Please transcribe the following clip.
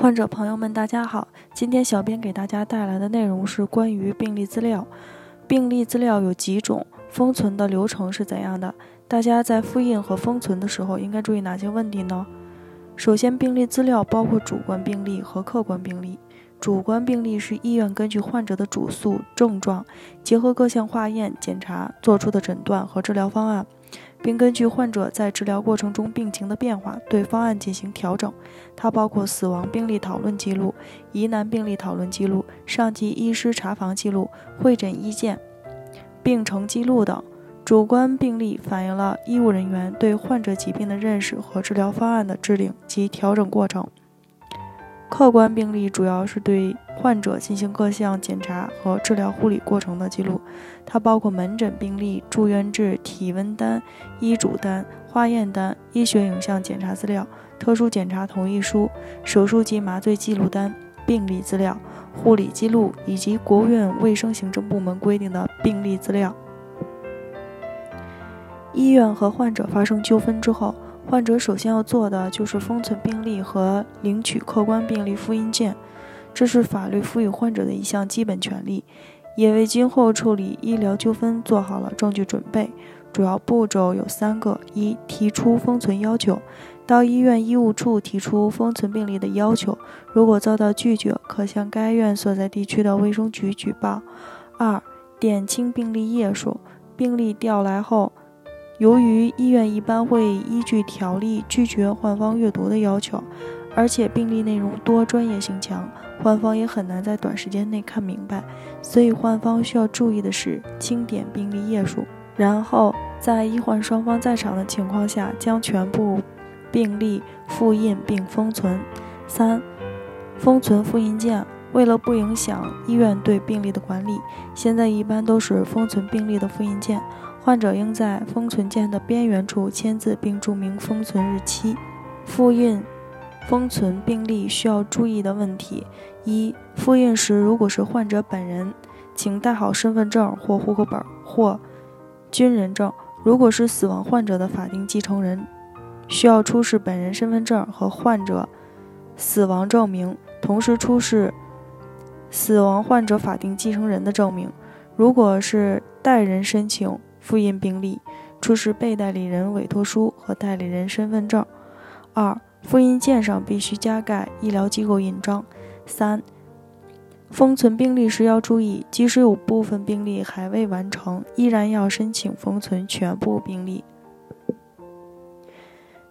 患者朋友们，大家好！今天小编给大家带来的内容是关于病历资料。病历资料有几种，封存的流程是怎样的？大家在复印和封存的时候应该注意哪些问题呢？首先，病历资料包括主观病历和客观病历。主观病历是医院根据患者的主诉、症状，结合各项化验检查做出的诊断和治疗方案。并根据患者在治疗过程中病情的变化，对方案进行调整。它包括死亡病例讨论记录、疑难病例讨论记录、上级医师查房记录、会诊意见、病程记录等。主观病例反映了医务人员对患者疾病的认识和治疗方案的制定及调整过程。客观病历主要是对患者进行各项检查和治疗护理过程的记录，它包括门诊病历、住院志、体温单、医嘱单、化验单、医学影像检查资料、特殊检查同意书、手术及麻醉记录单、病历资料、护理记录以及国务院卫生行政部门规定的病历资料。医院和患者发生纠纷之后。患者首先要做的就是封存病历和领取客观病历复印件，这是法律赋予患者的一项基本权利，也为今后处理医疗纠纷做好了证据准备。主要步骤有三个：一、提出封存要求，到医院医务处提出封存病历的要求，如果遭到拒绝，可向该院所在地区的卫生局举报；二、点清病历页数，病历调来后。由于医院一般会依据条例拒绝患方阅读的要求，而且病历内容多、专业性强，患方也很难在短时间内看明白，所以患方需要注意的是清点病历页数，然后在医患双方在场的情况下，将全部病历复印并封存。三、封存复印件，为了不影响医院对病历的管理，现在一般都是封存病历的复印件。患者应在封存件的边缘处签字并注明封存日期。复印封存病历需要注意的问题：一、复印时如果是患者本人，请带好身份证或户口本或军人证；如果是死亡患者的法定继承人，需要出示本人身份证和患者死亡证明，同时出示死亡患者法定继承人的证明。如果是代人申请，复印病历，出示被代理人委托书和代理人身份证。二、复印件上必须加盖医疗机构印章。三、封存病历时要注意，即使有部分病历还未完成，依然要申请封存全部病历。